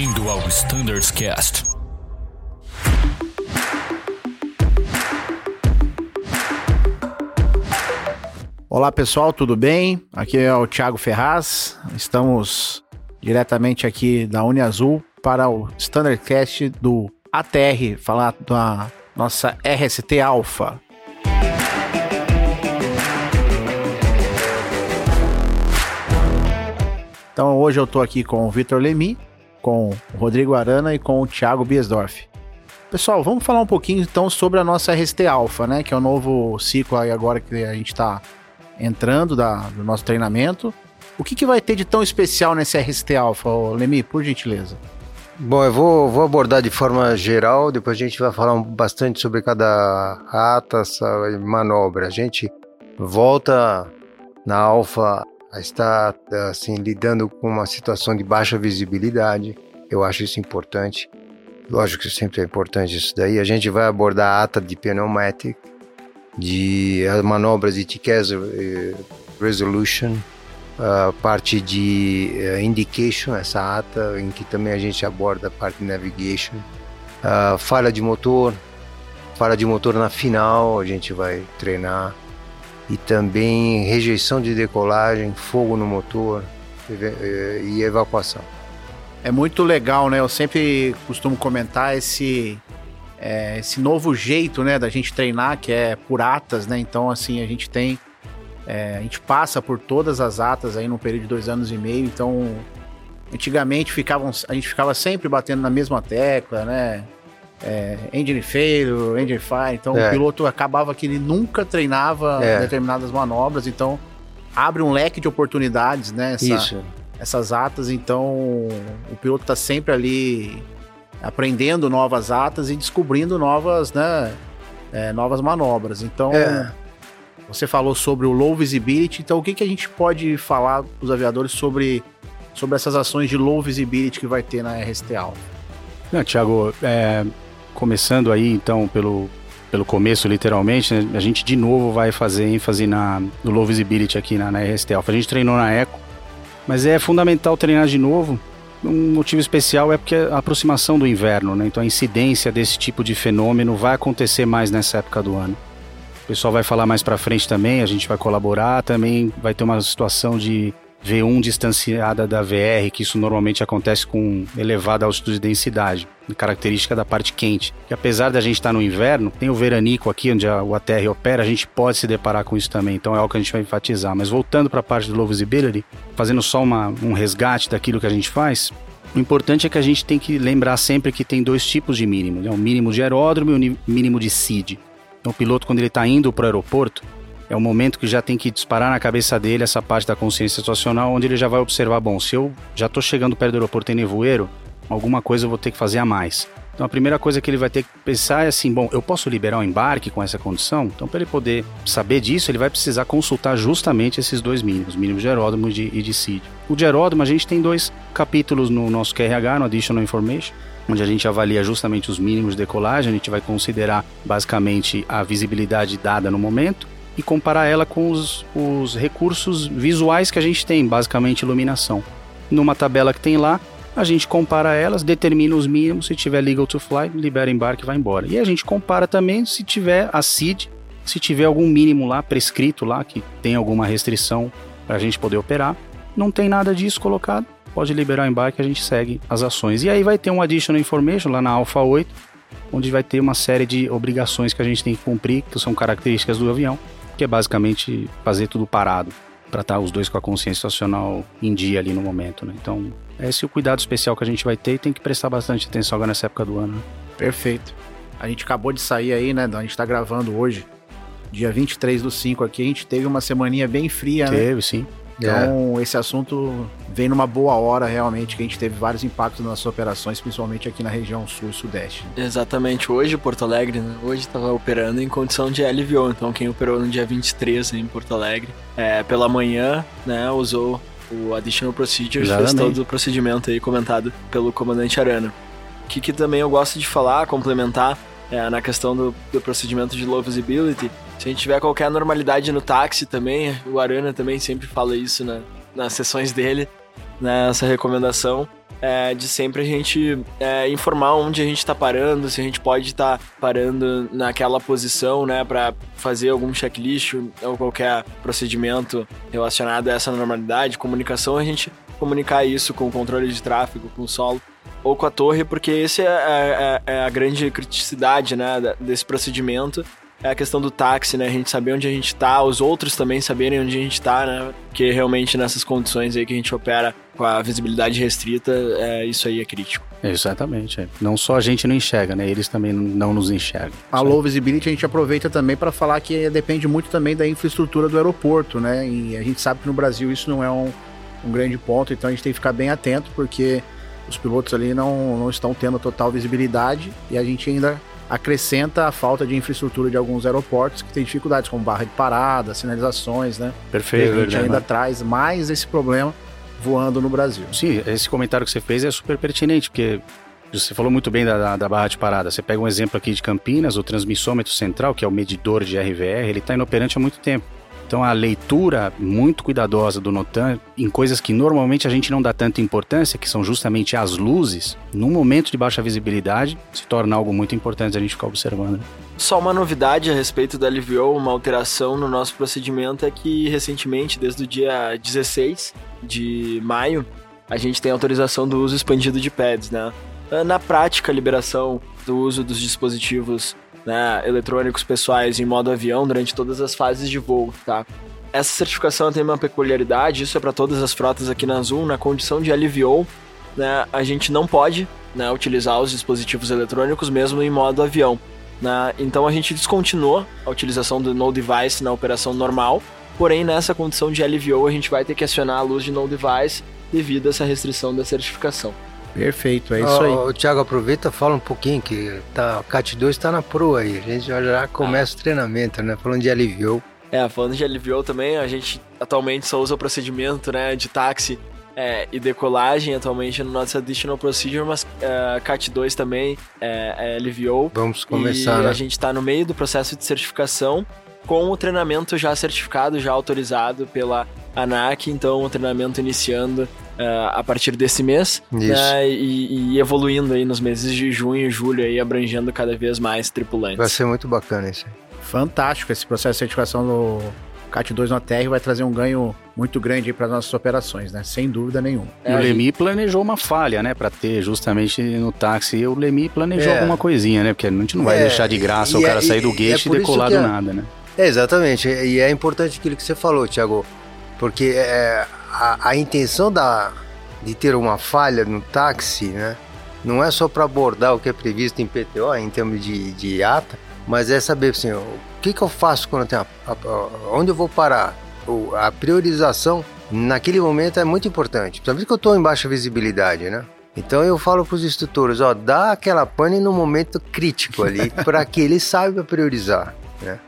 Bem-vindo ao Standards Cast. Olá pessoal, tudo bem? Aqui é o Thiago Ferraz. Estamos diretamente aqui da Uniazul para o Standardcast do ATR, falar da nossa RST Alpha. Então hoje eu estou aqui com o Vitor Lemi, com o Rodrigo Arana e com o Thiago Biesdorf. Pessoal, vamos falar um pouquinho então sobre a nossa RST Alpha, né? Que é o novo ciclo aí agora que a gente está entrando da, do nosso treinamento. O que, que vai ter de tão especial nesse RST Alpha, Lemi, por gentileza? Bom, eu vou, vou, abordar de forma geral, depois a gente vai falar bastante sobre cada ata, manobra. A gente volta na Alpha a estar assim, lidando com uma situação de baixa visibilidade. Eu acho isso importante. Lógico que sempre é importante isso daí. A gente vai abordar a ata de pneumatic, de manobras de TCAS eh, Resolution, a parte de uh, Indication, essa ata, em que também a gente aborda a parte de Navigation, uh, falha de motor, falha de motor na final, a gente vai treinar, e também rejeição de decolagem, fogo no motor eh, e evacuação. É muito legal, né? Eu sempre costumo comentar esse é, esse novo jeito, né, da gente treinar, que é por atas, né? Então, assim, a gente tem. É, a gente passa por todas as atas aí num período de dois anos e meio, então. Antigamente ficavam, a gente ficava sempre batendo na mesma tecla, né? É, engine failure, engine fire. Então é. o piloto acabava que ele nunca treinava é. determinadas manobras. Então abre um leque de oportunidades, né? Essa, Isso. Essas atas. Então o piloto está sempre ali aprendendo novas atas e descobrindo novas, né, é, novas manobras. Então, é. você falou sobre o low visibility, então o que, que a gente pode falar para os aviadores sobre, sobre essas ações de low visibility que vai ter na RST Alpha? Não, Thiago, é, começando aí então pelo, pelo começo, literalmente, né, a gente de novo vai fazer ênfase na, no low visibility aqui na, na RST Alpha. A gente treinou na Eco, mas é fundamental treinar de novo um motivo especial é porque a aproximação do inverno, né? Então a incidência desse tipo de fenômeno vai acontecer mais nessa época do ano. O pessoal vai falar mais para frente também, a gente vai colaborar, também vai ter uma situação de V1 distanciada da VR, que isso normalmente acontece com elevada altitude e densidade, característica da parte quente. Que apesar da gente estar no inverno, tem o veranico aqui onde a, o ATR opera, a gente pode se deparar com isso também, então é algo que a gente vai enfatizar. Mas voltando para a parte do low visibility, fazendo só uma, um resgate daquilo que a gente faz, o importante é que a gente tem que lembrar sempre que tem dois tipos de mínimo, né? um mínimo de aeródromo e um mínimo de SID. Então o piloto quando ele está indo para o aeroporto, é o momento que já tem que disparar na cabeça dele essa parte da consciência situacional, onde ele já vai observar: bom, se eu já estou chegando perto do aeroporto em nevoeiro, alguma coisa eu vou ter que fazer a mais. Então a primeira coisa que ele vai ter que pensar é assim: bom, eu posso liberar o embarque com essa condição? Então, para ele poder saber disso, ele vai precisar consultar justamente esses dois mínimos, mínimos de aeródromo e de, e de CID. O de aeródromo, a gente tem dois capítulos no nosso QRH, no Additional Information, onde a gente avalia justamente os mínimos de decolagem, a gente vai considerar basicamente a visibilidade dada no momento e comparar ela com os, os recursos visuais que a gente tem, basicamente iluminação. Numa tabela que tem lá, a gente compara elas, determina os mínimos, se tiver legal to fly, libera embarque e vai embora. E a gente compara também se tiver a CID, se tiver algum mínimo lá prescrito lá que tem alguma restrição para a gente poder operar. Não tem nada disso colocado, pode liberar o embarque, a gente segue as ações. E aí vai ter um additional information lá na Alpha 8, onde vai ter uma série de obrigações que a gente tem que cumprir, que são características do avião que é basicamente fazer tudo parado para estar tá os dois com a consciência situacional em dia ali no momento, né? Então, esse é o cuidado especial que a gente vai ter e tem que prestar bastante atenção agora nessa época do ano. Né? Perfeito. A gente acabou de sair aí, né? A gente tá gravando hoje, dia 23 do 5 aqui, a gente teve uma semaninha bem fria, teve, né? Teve, sim. Então, é. esse assunto vem numa boa hora, realmente, que a gente teve vários impactos nas operações, principalmente aqui na região sul e sudeste. Exatamente. Hoje, Porto Alegre, né? hoje estava operando em condição de LVO. Então, quem operou no dia 23 em Porto Alegre, é, pela manhã, né, usou o Additional Procedures, Exatamente. fez todo o procedimento aí comentado pelo comandante Arana. O que, que também eu gosto de falar, complementar, é, na questão do, do procedimento de low visibility, se a gente tiver qualquer normalidade no táxi também, o Arana também sempre fala isso na, nas sessões dele, nessa né, recomendação. é, de sempre a gente é, informar onde a gente está parando, se a gente pode estar tá parando naquela posição, né, para fazer algum checklist ou qualquer procedimento relacionado a essa normalidade, comunicação, a gente comunicar isso com o controle de tráfego, com o solo ou com a torre, porque esse é, é, é, é a grande criticidade, né, desse procedimento é a questão do táxi, né? A gente saber onde a gente tá, os outros também saberem onde a gente tá, né? Porque realmente nessas condições aí que a gente opera com a visibilidade restrita, é, isso aí é crítico. Exatamente. É. Não só a gente não enxerga, né? Eles também não nos enxergam. A low visibility a gente aproveita também para falar que depende muito também da infraestrutura do aeroporto, né? E a gente sabe que no Brasil isso não é um, um grande ponto, então a gente tem que ficar bem atento porque os pilotos ali não, não estão tendo total visibilidade e a gente ainda acrescenta a falta de infraestrutura de alguns aeroportos que tem dificuldades, como barra de parada, sinalizações, né? Perfeito. a gente ainda né? traz mais esse problema voando no Brasil. Sim, esse comentário que você fez é super pertinente, porque você falou muito bem da, da, da, barra de parada. Você pega um exemplo aqui de Campinas, o transmissômetro central, que é o medidor de RVR, ele está inoperante há muito tempo. Então a leitura muito cuidadosa do Notan em coisas que normalmente a gente não dá tanta importância, que são justamente as luzes, num momento de baixa visibilidade, se torna algo muito importante a gente ficar observando. Só uma novidade a respeito da LVO, uma alteração no nosso procedimento é que recentemente, desde o dia 16 de maio, a gente tem autorização do uso expandido de pads, né? Na prática, a liberação do uso dos dispositivos né, eletrônicos pessoais em modo avião durante todas as fases de voo, tá? Essa certificação tem uma peculiaridade, isso é para todas as frotas aqui na Azul, na condição de LVO, né, a gente não pode né, utilizar os dispositivos eletrônicos mesmo em modo avião. Né? Então a gente descontinuou a utilização do no device na operação normal, porém nessa condição de LVO a gente vai ter que acionar a luz de no device devido a essa restrição da certificação. Perfeito, é isso aí. O Thiago, aproveita fala um pouquinho que tá, o CAT 2 está na proa aí. A gente já, já começa ah. o treinamento, né? Falando de LVO. É, falando de LVO também, a gente atualmente só usa o procedimento né, de táxi é, e decolagem atualmente no nosso Additional Procedure, mas é, CAT 2 também é, é LVO. Vamos começar, e né? A gente está no meio do processo de certificação com o treinamento já certificado, já autorizado pela ANAC, então o treinamento iniciando uh, a partir desse mês né, e, e, evoluindo aí nos meses de junho e julho aí abrangendo cada vez mais tripulantes. Vai ser muito bacana isso. Fantástico esse processo de certificação do CAT 2 na Terra vai trazer um ganho muito grande para as nossas operações, né? Sem dúvida nenhuma. É, o Lemi planejou uma falha, né? Para ter justamente no táxi. O Lemi planejou é. alguma coisinha, né? Porque a gente não vai é, deixar de graça o cara é, sair do gate e, e decolar do é- nada, né? É, exatamente. E é importante aquilo que você falou, Thiago. Porque é, a, a intenção da, de ter uma falha no táxi, né? Não é só para abordar o que é previsto em PTO, em termos de, de ata, mas é saber assim, o que, que eu faço quando tem a, a, a, onde eu vou parar. O, a priorização naquele momento é muito importante, principalmente que eu estou em baixa visibilidade, né? Então eu falo para os instrutores, ó, dá aquela pane no momento crítico ali, para que eles saibam priorizar, né?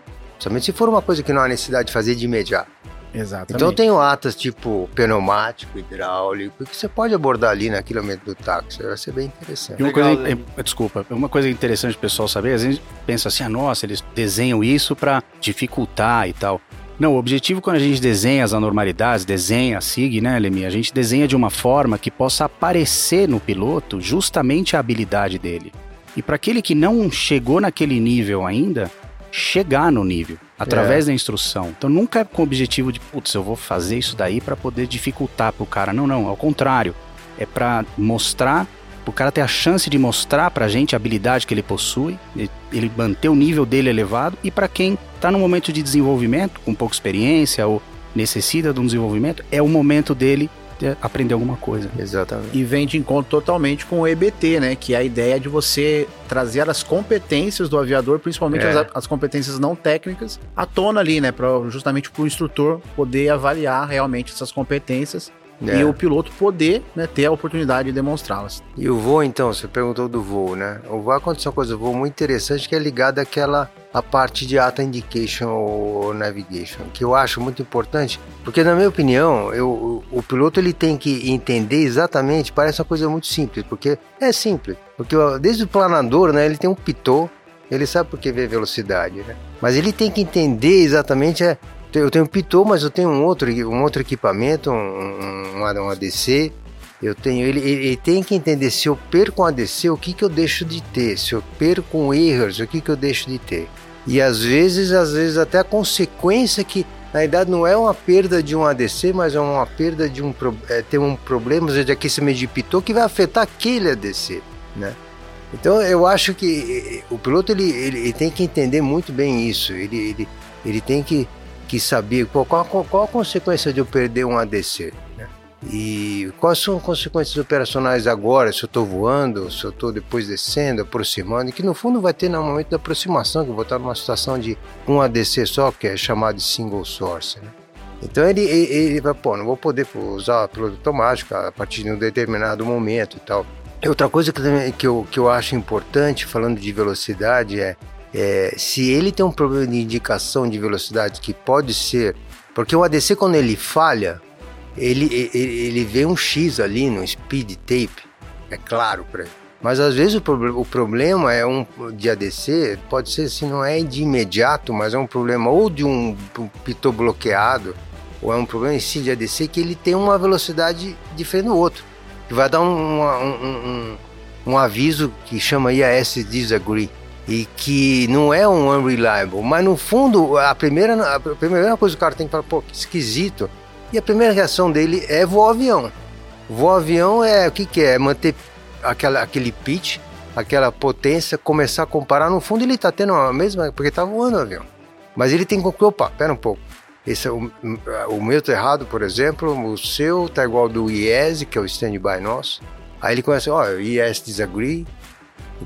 Principalmente se for uma coisa que não há necessidade de fazer de imediato. Exatamente. Então tem atas tipo pneumático, hidráulico, que você pode abordar ali na quilômetro do táxi, vai ser bem interessante. E uma coisa, é, desculpa, uma coisa interessante o pessoal saber, às vezes pensa assim, ah, nossa, eles desenham isso para dificultar e tal. Não, o objetivo quando a gente desenha as anormalidades, desenha a SIG, né, Lemi? A gente desenha de uma forma que possa aparecer no piloto justamente a habilidade dele. E para aquele que não chegou naquele nível ainda, chegar no nível através é. da instrução. Então nunca é com o objetivo de, putz, eu vou fazer isso daí para poder dificultar pro cara. Não, não, ao contrário. É para mostrar, o cara ter a chance de mostrar pra gente a habilidade que ele possui, ele manter o nível dele elevado e para quem tá no momento de desenvolvimento, com pouca experiência ou necessita de um desenvolvimento, é o momento dele aprender alguma coisa. Exatamente. E vem de encontro totalmente com o EBT, né? Que é a ideia de você trazer as competências do aviador, principalmente é. as, as, competências não técnicas, à tona ali, né? Pra, justamente para o instrutor poder avaliar realmente essas competências é. E o piloto poder né, ter a oportunidade de demonstrá-las. E o voo, então, você perguntou do voo, né? O voo aconteceu uma coisa, voo muito interessante que é ligada àquela a parte de ATA Indication ou Navigation, que eu acho muito importante, porque na minha opinião, eu, o, o piloto ele tem que entender exatamente, parece uma coisa muito simples, porque é simples, porque desde o planador, né, ele tem um pitô, ele sabe por que vê velocidade, né? Mas ele tem que entender exatamente é, eu tenho um Pitot, mas eu tenho um outro, um outro equipamento, um, um, um ADC, Eu tenho, ele, ele, tem que entender se eu perco um ADC, o que, que eu deixo de ter? Se eu perco um erros, o que, que eu deixo de ter? E às vezes, às vezes até a consequência que na verdade não é uma perda de um ADC, mas é uma perda de um é, ter um problema de aquecimento de pitot que vai afetar aquele ADC, né? Então eu acho que o piloto ele, ele, ele tem que entender muito bem isso. Ele, ele, ele tem que, que saber qual, qual, qual a consequência de eu perder um ADC. E quais são as consequências operacionais agora, se eu estou voando, se eu estou depois descendo, aproximando, e que no fundo vai ter no momento da aproximação, que eu vou estar numa situação de um ADC só, que é chamado de single source. Né? Então ele, ele, ele, vai, pô, não vou poder usar piloto automático a partir de um determinado momento e tal. Outra coisa que, que, eu, que eu acho importante, falando de velocidade, é, é se ele tem um problema de indicação de velocidade que pode ser. Porque o ADC, quando ele falha, ele, ele, ele vê um X ali no speed tape, é claro para ele. Mas às vezes o, pro, o problema é um de ADC, pode ser se não é de imediato, mas é um problema ou de um, um pitô bloqueado, ou é um problema em si de ADC que ele tem uma velocidade diferente do outro, que vai dar um, um, um, um aviso que chama IAS disagree e que não é um unreliable, mas no fundo a primeira, a primeira coisa que o cara tem que falar, pô, que esquisito, e a primeira reação dele é voar avião. Voar avião é o que, que é? Manter aquela, aquele pitch, aquela potência, começar a comparar. No fundo, ele está tendo a mesma, porque está voando o avião. Mas ele tem que opa, pera um pouco. Esse é o, o meu está errado, por exemplo, o seu está igual ao do IES, que é o standby nosso. Aí ele começa, ó, oh, IES disagree.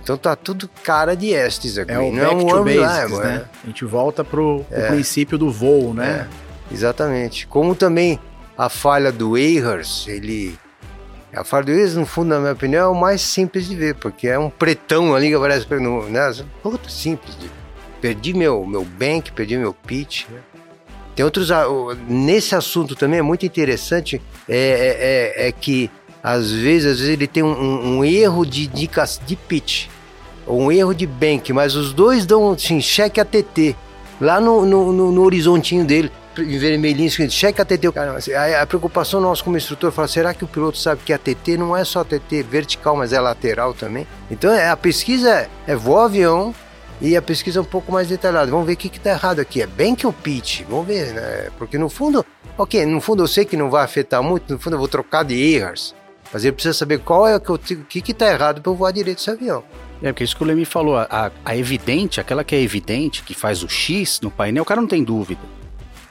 Então tá tudo cara de IES disagree. É o não back é um to basics, né? É. A gente volta pro, pro é. princípio do voo, né? É. Exatamente. Como também a falha do Ehlers, ele. A falha do Ehlers, no fundo, na minha opinião, é o mais simples de ver, porque é um pretão ali que aparece. Né? Muito simples de. Perdi meu, meu bank, perdi meu pitch. Né? Tem outros. Nesse assunto também é muito interessante é, é, é, é que às vezes, às vezes ele tem um, um erro de dicas de pitch, ou um erro de bank, mas os dois dão assim, cheque ATT lá no, no, no, no horizontinho dele em vermelhinho escrito cheque ATT. Cara, assim, a, a preocupação nossa como instrutor fala, será que o piloto sabe que a ATT não é só ATT vertical, mas é lateral também? Então é, a pesquisa é, é voar avião e a pesquisa é um pouco mais detalhada. Vamos ver o que está errado aqui. É bem que o pitch, vamos ver, né? Porque no fundo, ok, no fundo eu sei que não vai afetar muito, no fundo eu vou trocar de erros. Mas ele precisa saber qual é o que está errado para eu voar direito esse avião. É, porque isso que o Leme falou, a, a, evidente, aquela que é evidente, que faz o X no painel, o cara não tem dúvida.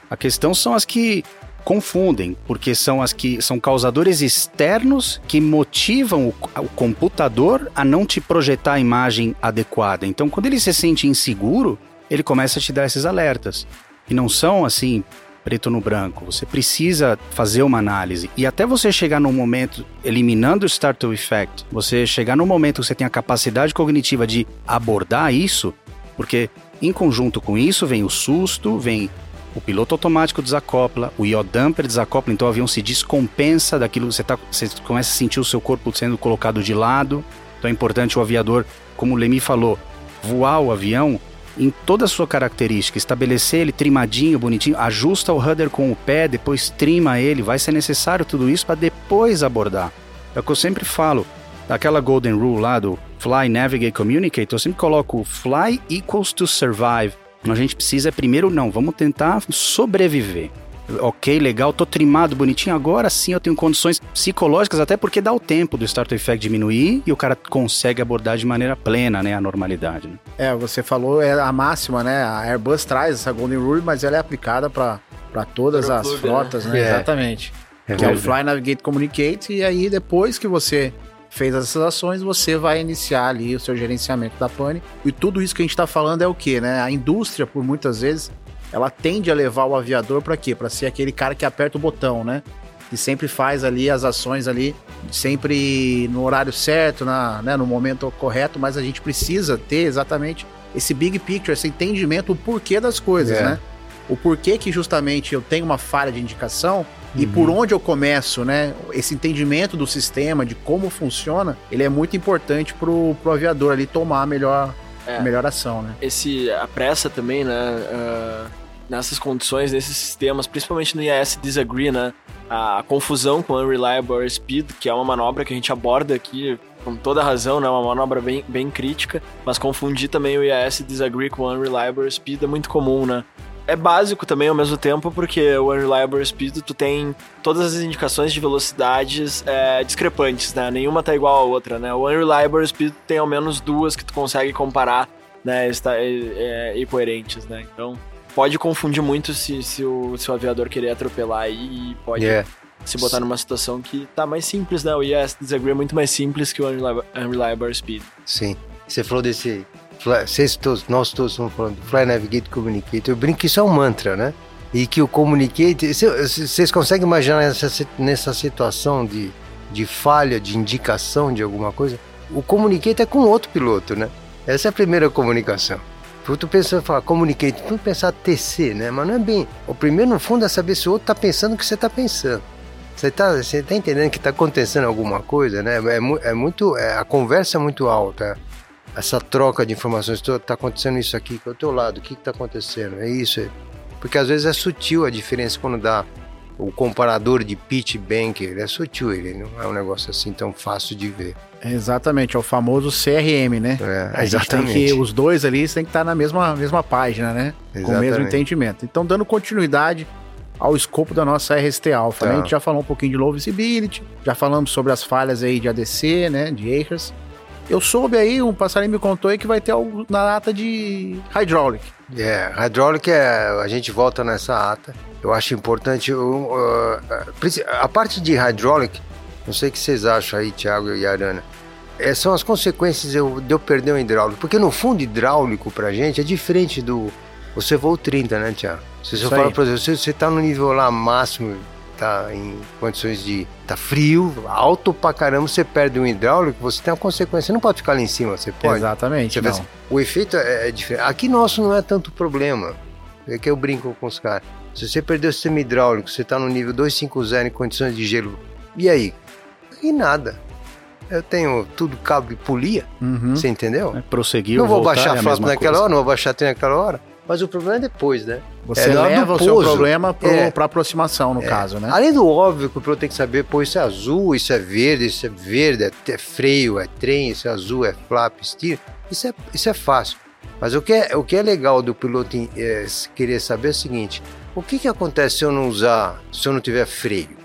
A questão são as que confundem, porque são as que são causadores externos que motivam o, o, computador a não te projetar a imagem adequada. Então, quando ele se sente inseguro, ele começa a te dar esses alertas. E não são assim preto no branco. Você precisa fazer uma análise e até você chegar no momento eliminando o startle effect, você chegar no momento que você tem a capacidade cognitiva de abordar isso, porque em conjunto com isso vem o susto, vem o piloto automático desacopla, o yaw damper desacopla, então o avião se descompensa daquilo, você, tá, você começa a sentir o seu corpo sendo colocado de lado. Então é importante o aviador, como o Lemi falou, voar o avião em toda a sua característica, estabelecer ele trimadinho, bonitinho, ajusta o rudder com o pé, depois trima ele, vai ser necessário tudo isso para depois abordar. É o que eu sempre falo, daquela golden rule lá do fly, navigate, communicate, eu sempre coloco fly equals to survive. A gente precisa primeiro, não, vamos tentar sobreviver. Ok, legal, tô trimado, bonitinho. Agora sim eu tenho condições psicológicas, até porque dá o tempo do starter effect diminuir e o cara consegue abordar de maneira plena, né, a normalidade. Né? É, você falou, é a máxima, né? A Airbus traz essa Golden Rule, mas ela é aplicada para todas as clube, né? frotas, né? né? É. Exatamente. É que é o Fly, Navigate, Communicate, e aí depois que você fez essas ações, você vai iniciar ali o seu gerenciamento da pane. E tudo isso que a gente está falando é o que, né? A indústria, por muitas vezes, ela tende a levar o aviador para quê? Para ser aquele cara que aperta o botão, né? Que sempre faz ali as ações ali, sempre no horário certo, na, né, no momento correto, mas a gente precisa ter exatamente esse big picture, esse entendimento, o porquê das coisas, é. né? O porquê que justamente eu tenho uma falha de indicação e por onde eu começo, né? Esse entendimento do sistema, de como funciona, ele é muito importante pro, pro aviador ali tomar a melhor, é. a melhor ação, né? Esse, a pressa também, né? Uh, nessas condições, nesses sistemas, principalmente no IAS Disagree, né? A confusão com Unreliable Speed, que é uma manobra que a gente aborda aqui com toda razão, né? Uma manobra bem, bem crítica, mas confundir também o IAS Disagree com Unreliable Speed é muito comum, né? é básico também ao mesmo tempo, porque o Unreliable Speed tu tem todas as indicações de velocidades é, discrepantes, né? Nenhuma tá igual à outra, né? O Unreliable Speed tem ao menos duas que tu consegue comparar, né? Está, é, é, e coerentes, né? Então pode confundir muito se, se, o, se o aviador querer atropelar e pode yeah. se botar numa situação que tá mais simples, né? O Yes Disagree é muito mais simples que o Unreliable, Unreliable Speed. Sim. Você falou desse vocês todos, nós todos estamos falando Fly, Navigate, Communicate. Eu brinco que isso é um mantra, né? E que o Communicate, vocês conseguem imaginar nessa, nessa situação de, de falha, de indicação de alguma coisa? O Communicate é com outro piloto, né? Essa é a primeira comunicação. Tu pensa, falar communicate, tu pensar TC, né? Mas não é bem. O primeiro, no fundo, é saber se o outro está pensando o que você está pensando. Você está você tá entendendo que está acontecendo alguma coisa, né? É, é muito. É, a conversa é muito alta essa troca de informações, está acontecendo isso aqui ao teu lado, o que está acontecendo? É isso. Porque às vezes é sutil a diferença quando dá o comparador de pitch banker, é sutil, ele não é um negócio assim tão fácil de ver. Exatamente, é o famoso CRM, né? É, exatamente. Que, os dois ali têm que estar na mesma, mesma página, né? Exatamente. Com o mesmo entendimento. Então, dando continuidade ao escopo da nossa RST Alpha, tá. né? A gente já falou um pouquinho de low visibility, já falamos sobre as falhas aí de ADC, né? De erros. Eu soube aí, um passarinho me contou aí que vai ter algo na ata de Hydraulic. É, Hydraulic é. A gente volta nessa ata. Eu acho importante. Uh, a parte de Hydraulic, não sei o que vocês acham aí, Thiago e Arana. É, são as consequências de eu, de eu perder o hidráulico. Porque no fundo, hidráulico pra gente é diferente do. Você voa 30, né, Thiago? Se você fala, por exemplo, você tá no nível lá máximo tá em condições de tá frio, alto pra caramba, você perde um hidráulico, você tem uma consequência. Você não pode ficar lá em cima, você pode. Exatamente. Você o efeito é, é, diferente. Aqui nosso não é tanto problema. É que eu brinco com os caras. Se você perdeu o sistema hidráulico, você tá no nível 250 em condições de gelo. E aí? E nada. Eu tenho tudo cabo e polia. Uhum. Você entendeu? É, prosseguir. Não vou baixar a frota naquela coisa. hora, não vou baixar a naquela hora. Mas o problema é depois, né? Você é leva o seu problema para é. aproximação, no é. caso, né? Além do óbvio que o piloto tem que saber, pô, isso é azul, isso é verde, isso é verde, é freio, é trem, isso é azul, é flap, steer. Isso é, isso é fácil. Mas o que é, o que é legal do piloto é, querer saber é o seguinte: o que, que acontece se eu não usar, se eu não tiver freio?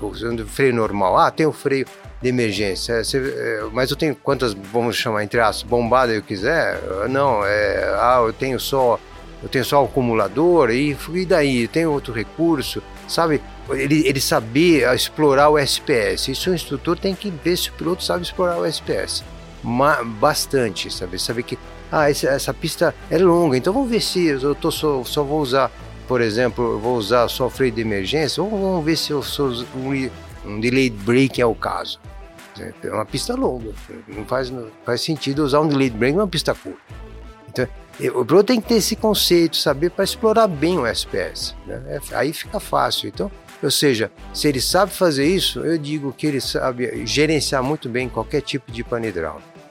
Ou se eu não freio normal? Ah, tem o freio de emergência. É, é, mas eu tenho quantas, vamos chamar entre as bombadas eu quiser? Não, é, ah, eu tenho só eu tenho só o acumulador e, e daí? Tem outro recurso, sabe? Ele, ele saber explorar o SPS. Isso o instrutor tem que ver se o piloto sabe explorar o SPS. Ma, bastante, sabe? Saber que ah, essa, essa, pista é longa, então vamos ver se eu tô só, só vou usar, por exemplo, eu vou usar só freio de emergência, ou vamos ver se eu sou um, um delayed brake é o caso. É uma pista longa, não faz, não faz sentido usar um delayed brake numa pista curta. Então, o piloto tem que ter esse conceito, saber para explorar bem o SPS. Né? É, aí fica fácil. Então, ou seja, se ele sabe fazer isso, eu digo que ele sabe gerenciar muito bem qualquer tipo de pane.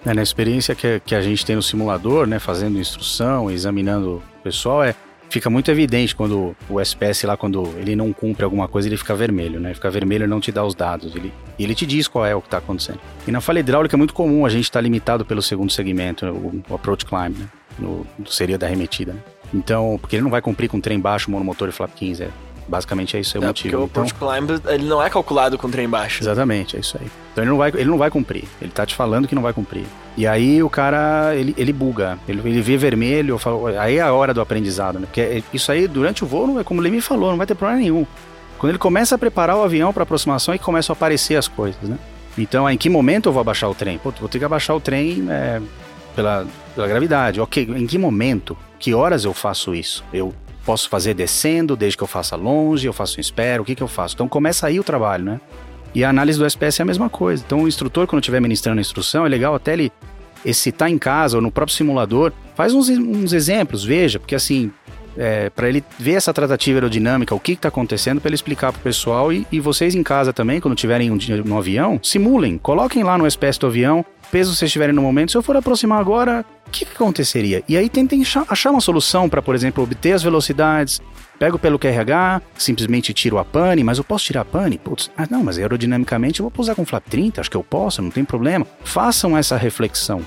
É, na experiência que, que a gente tem no simulador, né, fazendo instrução, examinando o pessoal, é fica muito evidente quando o SPS lá, quando ele não cumpre alguma coisa, ele fica vermelho, né? Fica vermelho e não te dá os dados. Ele, ele te diz qual é o que está acontecendo. E na falha hidráulica é muito comum a gente estar tá limitado pelo segundo segmento, o, o approach climb, né? no, seria da remetida. Né? Então, porque ele não vai cumprir com trem baixo, monomotor e flap 15. É, basicamente é isso é o é, motivo. Porque o então, climb ele não é calculado com trem baixo. Exatamente, é isso aí. Então ele não vai, ele não vai cumprir. Ele tá te falando que não vai cumprir. E aí o cara, ele, ele buga. Ele, ele vê vermelho, falo, aí é a hora do aprendizado, né? Porque é, isso aí, durante o voo, é como o Lemi falou, não vai ter problema nenhum. Quando ele começa a preparar o avião para aproximação, é que começam a aparecer as coisas, né? Então, em que momento eu vou abaixar o trem? Pô, vou ter que abaixar o trem é, pela, pela gravidade. Ok, em que momento? Que horas eu faço isso? Eu posso fazer descendo, desde que eu faça longe, eu faço um espero, o que, que eu faço? Então começa aí o trabalho, né? E a análise do SPS é a mesma coisa. Então o instrutor, quando estiver ministrando a instrução, é legal até ele excitar em casa ou no próprio simulador, faz uns, uns exemplos, veja, porque assim, é, para ele ver essa tratativa aerodinâmica, o que está acontecendo, para ele explicar para o pessoal e, e, vocês em casa também, quando tiverem um, no avião, simulem, coloquem lá no SPS do avião, peso vocês estiverem no momento, se eu for aproximar agora, o que, que aconteceria? E aí tentem achar uma solução para, por exemplo, obter as velocidades, pego pelo QRH, simplesmente tiro a pane, mas eu posso tirar a pane? Putz, ah, não, mas aerodinamicamente eu vou pousar com flap 30, acho que eu posso, não tem problema. Façam essa reflexão,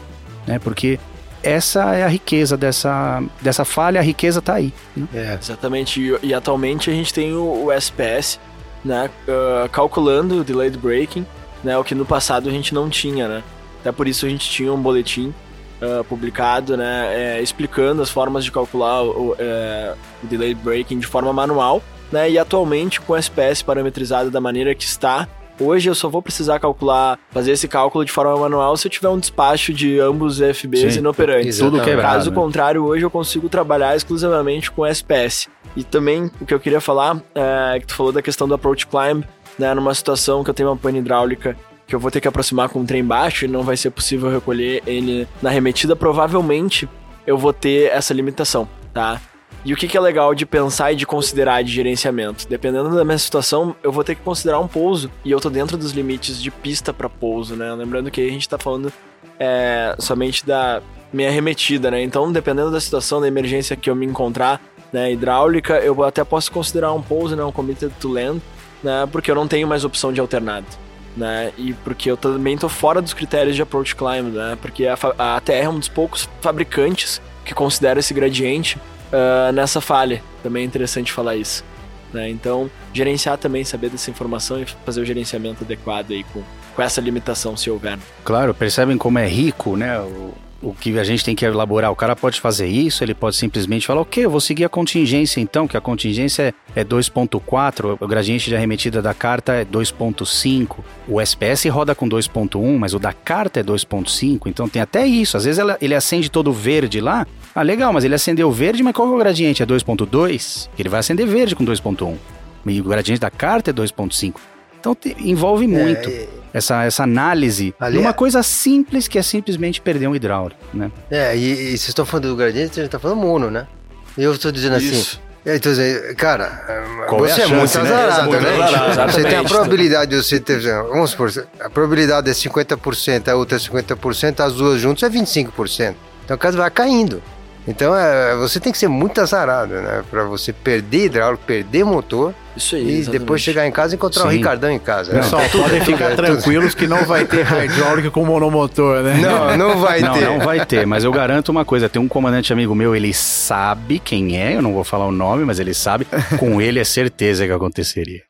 né? Porque essa é a riqueza dessa, dessa falha, a riqueza está aí. Né? É. Exatamente, e, e, atualmente a gente tem o, o SPS, né, uh, calculando o delayed braking, né, o que no passado a gente não tinha, né. Até por isso a gente tinha um boletim uh, publicado, né, é, explicando as formas de calcular o, uh, o delayed braking de forma manual, né, e atualmente com o SPS parametrizado da maneira que está, Hoje eu só vou precisar calcular, fazer esse cálculo de forma manual se eu tiver um despacho de ambos FBs Sim, inoperantes. Tudo quebrado. Caso né? contrário, hoje eu consigo trabalhar exclusivamente com SPS. E também o que eu queria falar é que tu falou da questão do approach climb, né? Numa situação que eu tenho uma pane hidráulica que eu vou ter que aproximar com um trem baixo e não vai ser possível recolher ele na remetida, provavelmente eu vou ter essa limitação, tá? E o que, que é legal de pensar e de considerar de gerenciamento? Dependendo da minha situação, eu vou ter que considerar um pouso e eu tô dentro dos limites de pista para pouso, né? Lembrando que a gente tá falando é, somente da minha remetida, né? Então, dependendo da situação, da emergência que eu me encontrar, né, hidráulica, eu até posso considerar um pouso, né, um committed to land, né, porque eu não tenho mais opção de alternado. Né, e porque eu também tô fora dos critérios de approach climb, né, porque a, a ATR é um dos poucos fabricantes que considera esse gradiente uh, nessa falha. Também é interessante falar isso. Né? Então, gerenciar também, saber dessa informação e fazer o gerenciamento adequado aí com, com essa limitação, se houver. Claro, percebem como é rico, né? O, o que a gente tem que elaborar. O cara pode fazer isso, ele pode simplesmente falar, ok, eu vou seguir a contingência então, que a contingência é 2.4, o gradiente de arremetida da carta é 2.5, o SPS roda com 2.1, mas o da carta é 2.5, então tem até isso. Às vezes ela, ele acende todo verde lá, ah, legal, mas ele acendeu verde, mas qual é o gradiente? É 2.2? Ele vai acender verde com 2.1. E o gradiente da carta é 2.5. Então te, envolve muito é, essa, essa análise ali numa é... coisa simples que é simplesmente perder um hidráulico, né? É, e, e vocês estão falando do gradiente, a gente está falando mono, né? E eu estou dizendo assim, Isso. assim, então, cara, Qual você é, é muito né? azarado, né? né? Você tem a probabilidade de você ter, vamos supor, a probabilidade é 50%, a outra é 50%, as duas juntas é 25%. Então a casa vai caindo. Então é, você tem que ser muito azarado, né? Pra você perder hidráulico, perder motor. Isso aí. E exatamente. depois chegar em casa e encontrar Sim. o Ricardão em casa. Né? Pessoal, podem ficar tranquilos que não vai ter hidráulico com monomotor, né? Não, não vai não, ter. Não vai ter, mas eu garanto uma coisa: tem um comandante amigo meu, ele sabe quem é, eu não vou falar o nome, mas ele sabe. Com ele é certeza que aconteceria.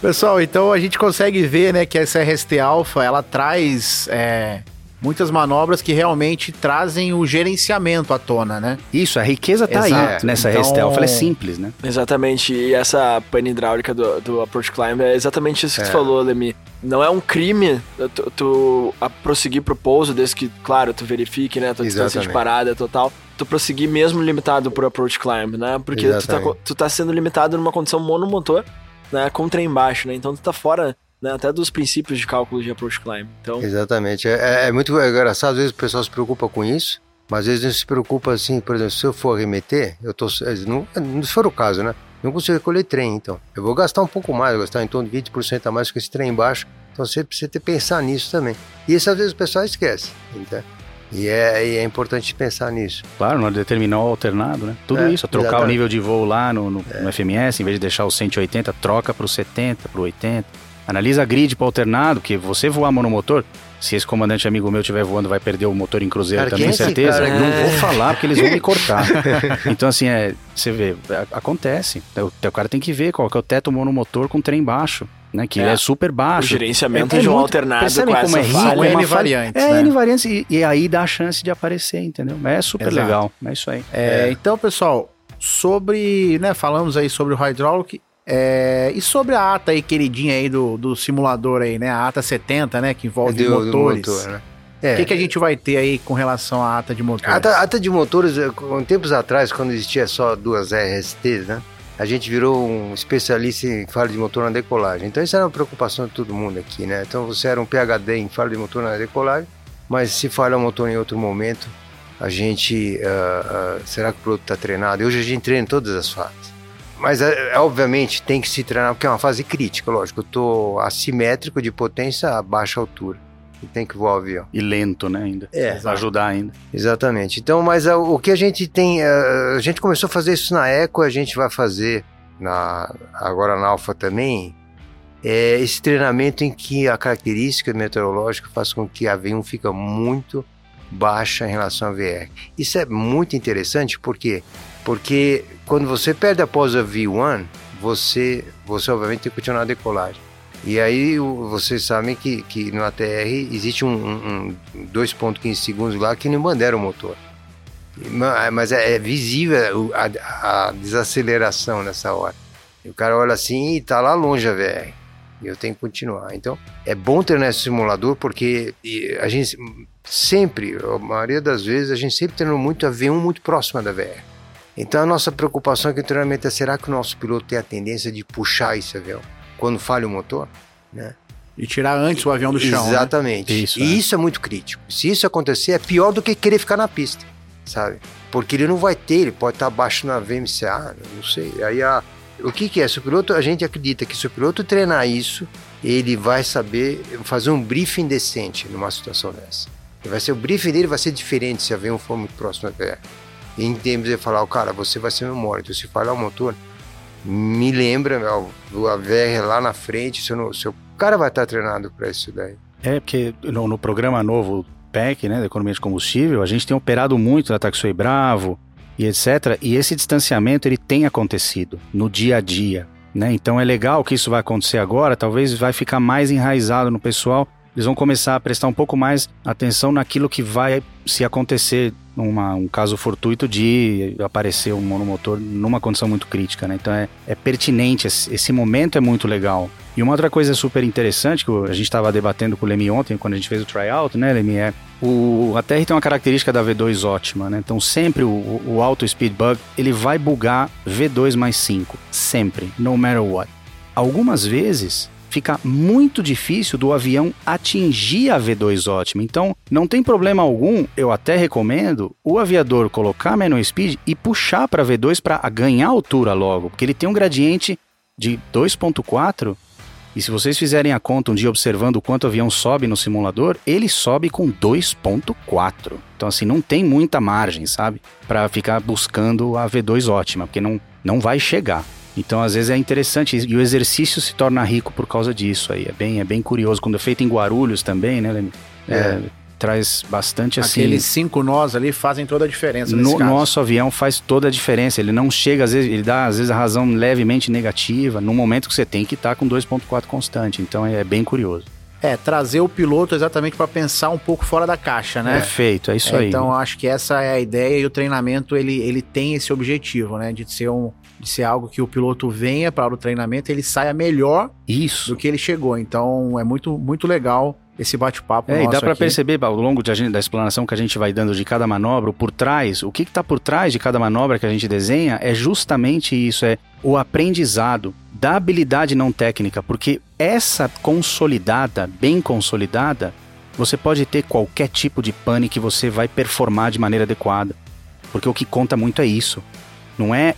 Pessoal, então a gente consegue ver, né, que essa RST Alpha, ela traz é, muitas manobras que realmente trazem o gerenciamento à tona, né? Isso, a riqueza tá Exato. aí nessa então... RST Alpha, ela é simples, né? Exatamente, e essa pane hidráulica do, do Approach Climb é exatamente isso que é. tu falou, Lemi. Não é um crime tu, tu a prosseguir pro pouso, desde que, claro, tu verifique, né, tua distância de parada total tu prosseguir mesmo limitado por approach climb, né? Porque tu tá, tu tá, sendo limitado numa condição monomotor né, o trem né? Então tu tá fora né, até dos princípios de cálculo de approach climb. Então... Exatamente. É, é, é muito engraçado, às vezes o pessoal se preocupa com isso, mas às vezes não se preocupa assim, por exemplo, se eu for arremeter, eu tô. Não, não for o caso, né? Não consigo recolher trem, então. Eu vou gastar um pouco mais, gastar em torno de 20% a mais com esse trem embaixo. Então você precisa ter, pensar nisso também. E isso às vezes o pessoal esquece. Entende? E é, e é importante pensar nisso. Claro, no determinar o alternado, né? Tudo é, isso, trocar exatamente. o nível de voo lá no, no, é. no, FMS, em vez de deixar o 180, troca para o 70, para o 80. Analisa a grid para alternado, que você voar monomotor, se esse comandante amigo meu estiver voando, vai perder o motor em cruzeiro cara, também, é certeza. Cara? Não vou falar porque eles vão me cortar. então, assim, é, você vê, acontece. O, o cara tem que ver qual que é o teto monomotor com trem baixo né? Que é, é super baixo. O gerenciamento é, é de um muito, alternado percebe com como é rico, é N variantes. É, né? N variantes e, e, aí dá a chance de aparecer, entendeu? É super Exato. legal, é isso aí. É, então, pessoal, sobre, né, falamos aí sobre o Hydraulic, é, e sobre a ata aí, queridinha aí do, do simulador aí, né? A ata 70, né? Que envolve é motores. motor, né? É. O que, que, a gente vai ter aí com relação à ata de motores? A ata, ata de motores, com tempos atrás, quando existia só duas RSTs, né? A gente virou um especialista em falha de motor na decolagem. Então isso era uma preocupação de todo mundo aqui, né? Então você era um PhD em falha de motor na decolagem, mas se falha o motor em outro momento, a gente, uh, uh, será que o produto está treinado? E hoje a gente treina todas as fases. Mas, é, é, obviamente, tem que se treinar, porque é uma fase crítica, lógico. Eu estou assimétrico de potência a baixa altura. E tem que voar o avião. E lento, né, ainda. É. Ajudar ainda. Exatamente. Então, mas uh, o que a gente tem... Uh, a gente começou a fazer isso na Eco, a gente vai fazer na, agora na Alfa também, é esse treinamento em que a característica meteorológica faz com que a V1 fica muito baixa em relação à VR. Isso é muito interessante porque porque quando você perde após a V1, você, você obviamente tem que continuar a decolagem. E aí vocês sabem que, que no ATR existe um, um, um 2.15 segundos lá que não bandeira o motor. Mas é, é visível a, a, desaceleração nessa hora. E o cara olha assim e tá lá longe a VR. E eu tenho que continuar. Então, é bom ter nesse simulador porque a gente sempre, a maioria das vezes, a gente sempre tem muito a V1 muito próxima da VR. Então a nossa preocupação aqui no treinamento é será que o nosso piloto tem a tendência de puxar esse avião quando falha o motor, né? E tirar antes o avião do chão. Né? Exatamente. Né? Isso, e é. isso é muito crítico. Se isso acontecer, é pior do que querer ficar na pista, sabe? Porque ele não vai ter, ele pode estar abaixo na VMCA, não sei. Aí a, o que, que é? Se o piloto, a gente acredita que se o piloto treinar isso, ele vai saber fazer um briefing decente numa situação dessa. vai ser, o briefing dele vai ser diferente se o avião for muito próximo da VR em termos de falar, cara, você vai ser meu morto. Se falhar o motor, me lembra, meu, a VR lá na frente, seu, seu cara vai estar treinado para isso daí. É, porque no, no programa novo PEC, né, da economia de combustível, a gente tem operado muito na Taxway Bravo e etc. E esse distanciamento ele tem acontecido no dia a dia. Né? Então é legal que isso vai acontecer agora, talvez vai ficar mais enraizado no pessoal. Eles vão começar a prestar um pouco mais atenção naquilo que vai se acontecer uma, um caso fortuito de aparecer um monomotor numa condição muito crítica, né? Então é, é pertinente, esse, esse, momento é muito legal. E uma outra coisa super interessante que a gente estava debatendo com o Lemi ontem, quando a gente fez o tryout, né, Lemi? É o, a TR tem uma característica da V2 ótima, né? Então sempre o, o Auto Speed Bug ele vai bugar V2 mais 5, sempre, no matter what. Algumas vezes fica muito difícil do avião atingir a V2 ótima. Então, não tem problema algum, eu até recomendo o aviador colocar manual speed e puxar para V2 para ganhar altura logo, porque ele tem um gradiente de 2.4 e se vocês fizerem a conta um dia observando o quanto o avião sobe no simulador, ele sobe com 2.4. Então assim, não tem muita margem, sabe? Para ficar buscando a V2 ótima, porque não não vai chegar. Então, às vezes é interessante e o exercício se torna rico por causa disso aí. É bem, é bem curioso. Quando é feito em Guarulhos também, né, é, é. traz bastante assim. Aqueles cinco nós ali fazem toda a diferença. No nosso avião faz toda a diferença. Ele não chega, às vezes, ele dá às vezes a razão levemente negativa, no momento que você tem que estar tá com 2,4 constante. Então é bem curioso. É, trazer o piloto exatamente para pensar um pouco fora da caixa, né? Perfeito, é isso é, aí. Então, acho que essa é a ideia e o treinamento, ele, ele tem esse objetivo, né? De ser um, de ser algo que o piloto venha para o treinamento ele saia melhor Isso. do que ele chegou. Então é muito, muito legal esse bate-papo. É, e dá para perceber ao longo de, da explanação que a gente vai dando de cada manobra, por trás, o que está por trás de cada manobra que a gente desenha é justamente isso: é o aprendizado da habilidade não técnica, porque essa consolidada, bem consolidada, você pode ter qualquer tipo de pane que você vai performar de maneira adequada. Porque o que conta muito é isso. Não é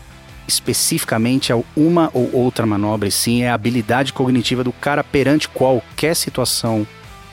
especificamente a uma ou outra manobra, e sim é a habilidade cognitiva do cara perante qualquer situação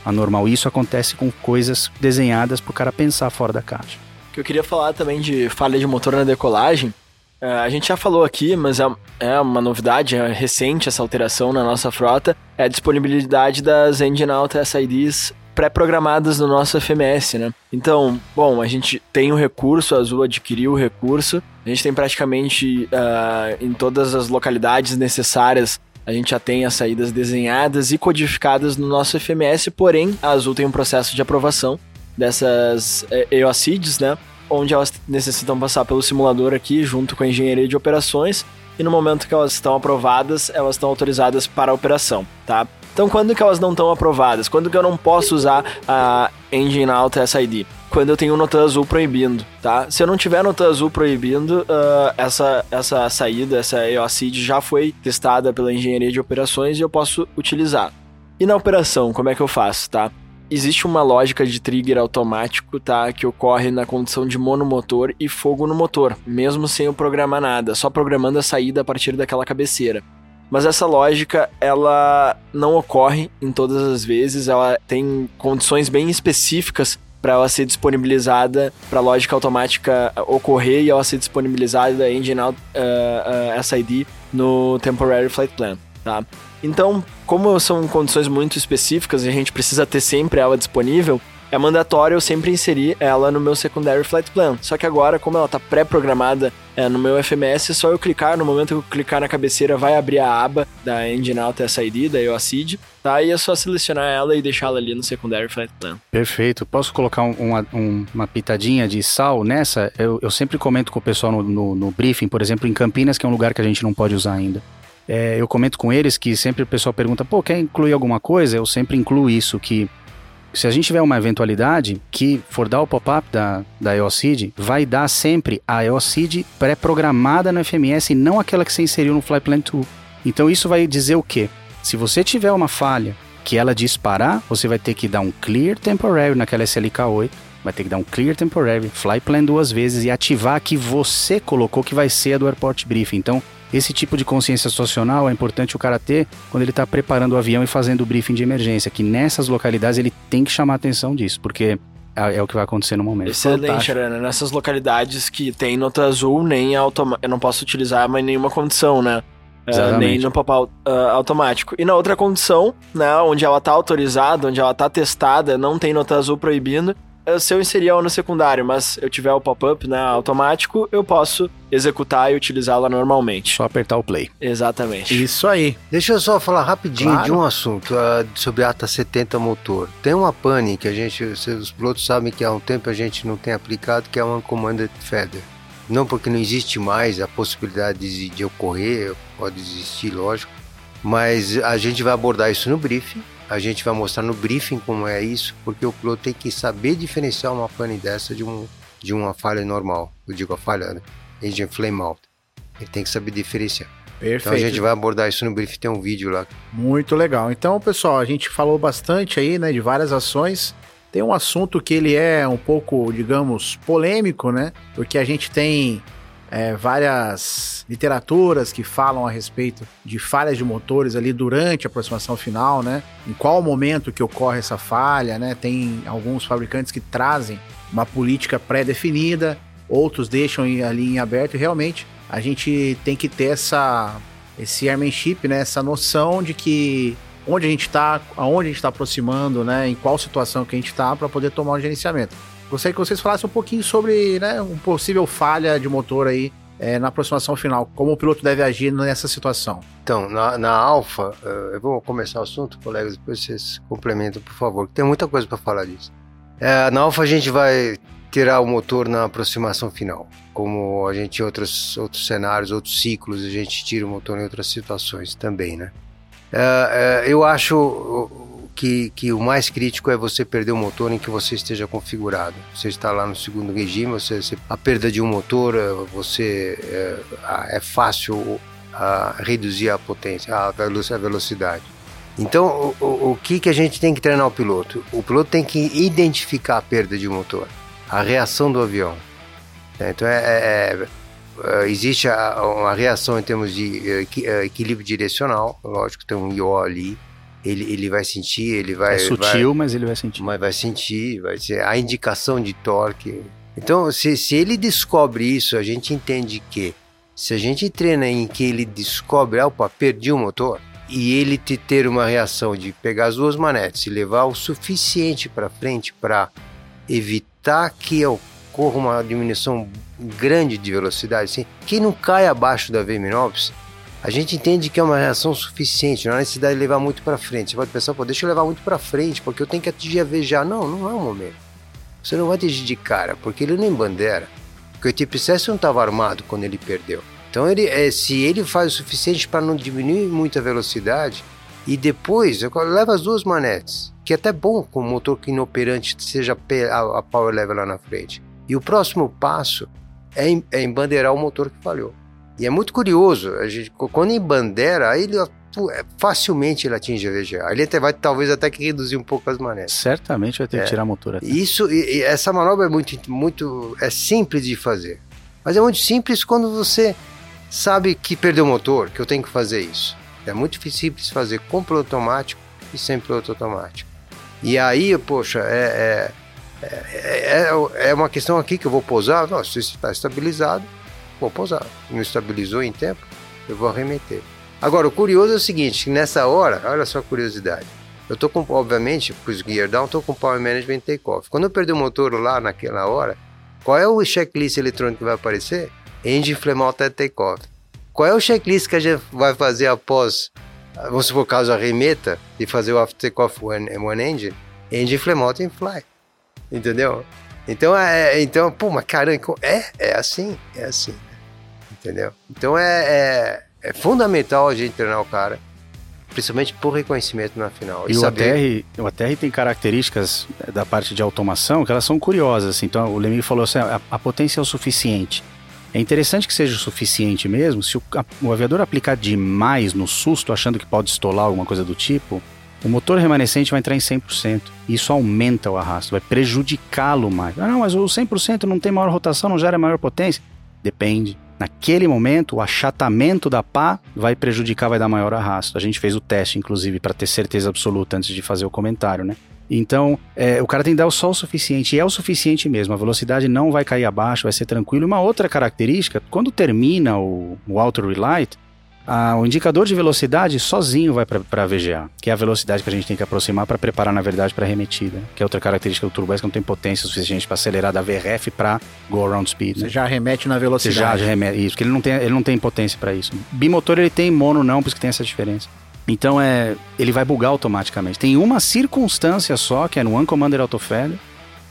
anormal. Isso acontece com coisas desenhadas para o cara pensar fora da caixa. Que eu queria falar também de falha de motor na decolagem, é, a gente já falou aqui, mas é, é uma novidade, é recente essa alteração na nossa frota, é a disponibilidade das Engine Out SIDs pré-programadas no nosso FMS, né? Então, bom, a gente tem o recurso, a Azul adquiriu o recurso, a gente tem praticamente uh, em todas as localidades necessárias a gente já tem as saídas desenhadas e codificadas no nosso FMS, porém a Azul tem um processo de aprovação dessas eh, EOCIDs, né? Onde elas necessitam passar pelo simulador aqui, junto com a engenharia de operações, e no momento que elas estão aprovadas, elas estão autorizadas para a operação, tá? Então, quando que elas não estão aprovadas? Quando que eu não posso usar a Engine Out SID. Quando eu tenho nota azul proibindo, tá? Se eu não tiver nota azul proibindo, uh, essa, essa saída, essa EOCID já foi testada pela engenharia de operações e eu posso utilizar. E na operação, como é que eu faço, tá? Existe uma lógica de trigger automático, tá? Que ocorre na condição de monomotor e fogo no motor, mesmo sem eu programar nada, só programando a saída a partir daquela cabeceira. Mas essa lógica, ela não ocorre em todas as vezes, ela tem condições bem específicas para ela ser disponibilizada, para a lógica automática ocorrer e ela ser disponibilizada Engine Out uh, uh, SID no Temporary Flight Plan, tá? Então, como são condições muito específicas e a gente precisa ter sempre ela disponível, é mandatório eu sempre inserir ela no meu secondary flight plan. Só que agora, como ela está pré-programada é, no meu FMS, é só eu clicar, no momento que eu clicar na cabeceira, vai abrir a aba da Engine Auto SID, da EOCID, tá? E é só selecionar ela e deixá-la ali no secondary flight plan. Perfeito. Posso colocar um, uma, um, uma pitadinha de sal nessa? Eu, eu sempre comento com o pessoal no, no, no briefing, por exemplo, em Campinas, que é um lugar que a gente não pode usar ainda. É, eu comento com eles que sempre o pessoal pergunta, pô, quer incluir alguma coisa? Eu sempre incluo isso, que se a gente tiver uma eventualidade que for dar o pop-up da, da EOCID, vai dar sempre a EOCID pré-programada no FMS e não aquela que você inseriu no Flyplan 2. Então isso vai dizer o quê? Se você tiver uma falha que ela disparar, você vai ter que dar um clear temporary naquela SLK8, vai ter que dar um clear temporary, flyplan duas vezes e ativar que você colocou que vai ser a do airport briefing. Então, esse tipo de consciência situacional é importante o cara ter quando ele está preparando o avião e fazendo o briefing de emergência, que nessas localidades ele tem que chamar atenção disso, porque é, é o que vai acontecer no momento. Excelente, Arana. Nessas localidades que tem nota azul, nem automa eu não posso utilizar mais nenhuma condição, né? Uh, nem no pop uh, automático. E na outra condição, né, onde ela está autorizada, onde ela está testada, não tem nota azul proibindo, se eu inserir ela no secundário, mas eu tiver o pop-up né, automático, eu posso executar e utilizá-la normalmente. Só apertar o play. Exatamente. Isso aí. Deixa eu só falar rapidinho claro. de um assunto uh, sobre a ATA 70 motor. Tem uma pane que a gente, os pilotos sabem que há um tempo a gente não tem aplicado, que é uma Commanded Feather. Não porque não existe mais a possibilidade de, de ocorrer, pode existir, lógico, mas a gente vai abordar isso no briefing a gente vai mostrar no briefing como é isso, porque o piloto tem que saber diferenciar uma pane dessa de, um, de uma falha normal. Eu digo a falha, né? Engine flame out. Ele tem que saber diferenciar. Perfeito. Então a gente vai abordar isso no briefing, tem um vídeo lá. Muito legal. Então, pessoal, a gente falou bastante aí, né, de várias ações. Tem um assunto que ele é um pouco, digamos, polêmico, né? Porque a gente tem é, várias literaturas que falam a respeito de falhas de motores ali durante a aproximação final, né? Em qual momento que ocorre essa falha, né? Tem alguns fabricantes que trazem uma política pré-definida, outros deixam ali em aberto e realmente a gente tem que ter essa esse airmanship, né? Essa noção de que onde a gente está, aonde a gente está aproximando, né? Em qual situação que a gente está para poder tomar um gerenciamento. Gostaria que vocês falassem um pouquinho sobre né, um possível falha de motor aí é, na aproximação final, como o piloto deve agir nessa situação. Então, na, na Alfa, uh, eu vou começar o assunto, colegas, depois vocês complementam, por favor, tem muita coisa para falar disso. É, na Alfa a gente vai tirar o motor na aproximação final, como a gente em outros, outros cenários, outros ciclos, a gente tira o motor em outras situações também, né? É eu acho que, que o mais crítico é você perder o motor em que você esteja configurado. Você está lá no segundo regime, você, você a perda de um motor, eh, você é, é fácil a reduzir a potência, a velocidade. Então, o, o que, que a gente tem que treinar o piloto? O piloto tem que identificar a perda de motor, a reação do avião. Então, é, é, é existe a, uma reação em termos de equilíbrio direcional, lógico, tem um IO ali, ele, ele vai sentir, ele vai. É sutil, vai, mas ele vai sentir. Mas vai sentir, vai ser a indicação de torque. Então, se, se ele descobre isso, a gente entende que se a gente treina em que ele descobre, ah, opa, perdi o motor, e ele te ter uma reação de pegar as duas manetes e levar o suficiente para frente para evitar que ocorra uma diminuição grande de velocidade, assim, que não cai abaixo da V-Minopsis, a gente entende que é uma reação suficiente, não há necessidade de levar muito para frente. Você pode pensar, pô, deixa eu levar muito para frente, porque eu tenho que atingir a V já. Não, não é o momento. Você não vai atingir de cara, porque ele nem bandeira. Porque o Tip não estava armado quando ele perdeu. Então, ele, é, se ele faz o suficiente para não diminuir muito a velocidade, e depois leva as duas manetes, que é até bom com o motor que inoperante seja a, power level lá na frente. E o próximo passo é, é embandeirar o motor que falhou. E é muito curioso, a gente, quando embandeira, aí ele é, facilmente ele atinge a VGA. Ele até vai talvez até que reduzir um pouco as manobras. Certamente vai ter é. que tirar a motor. Até. Isso, e, e essa manobra é muito, muito é simples de fazer. Mas é muito simples quando você sabe que perdeu o motor, que eu tenho que fazer isso. É muito simples fazer com piloto automático e sem piloto automático. E aí, poxa, é, é, é, é, uma questão aqui que eu vou pousar. Não, se está estabilizado, vou pousar. Não estabilizou em tempo, eu vou arremeter. Agora, o curioso é o seguinte, nessa hora, olha só a curiosidade. Eu estou com, obviamente, com os gear down, estou com Power Management Takeoff. Quando eu perder o motor lá naquela hora, qual é o checklist eletrônico que vai aparecer? Engine Flame Out Takeoff. Qual é o checklist que a gente vai fazer após, vamos supor, caso arremeta, e fazer o after takeoff one, one engine? Engine Flame Out and Fly. Entendeu? Então, é, é, então, pô, mas caramba, é, é assim, é assim. Entendeu? Então é, é é fundamental a gente treinar o cara, principalmente por reconhecimento na final. E, e o, saber... ATR, o ATR tem características da parte de automação que elas são curiosas. Assim. Então, o Lemir falou assim, a, a, potência é o suficiente. É interessante que seja o suficiente mesmo, se o, a, o aviador aplicar demais no susto, achando que pode estolar alguma coisa do tipo, o motor remanescente vai entrar em 100%. Isso aumenta o arrasto, vai prejudicá-lo mais. Ah, não, mas o 100% não tem maior rotação, não gera maior potência. Depende. Naquele momento, o achatamento da pá vai prejudicar, vai dar maior arrasto. A gente fez o teste, inclusive, para ter certeza absoluta antes de fazer o comentário, né? Então, é, o cara tem que dar só o suficiente, e é o suficiente mesmo. A velocidade não vai cair abaixo, vai ser tranquilo. Uma outra característica, quando termina o, o auto relight, o indicador de velocidade sozinho vai para a VGA, que é a velocidade que a gente tem que aproximar para preparar, na verdade, para a remetida, que é outra característica do Turbo S, que não tem potência suficiente para acelerar da VRF para go around speed. Né? Você já remete na velocidade. Você já, já remete, isso, porque ele não tem, ele não tem potência para isso. Bimotor ele tem, mono não, por isso que tem essa diferença. Então é, ele vai bugar automaticamente. Tem uma circunstância só, que é no One Commander Auto Failure,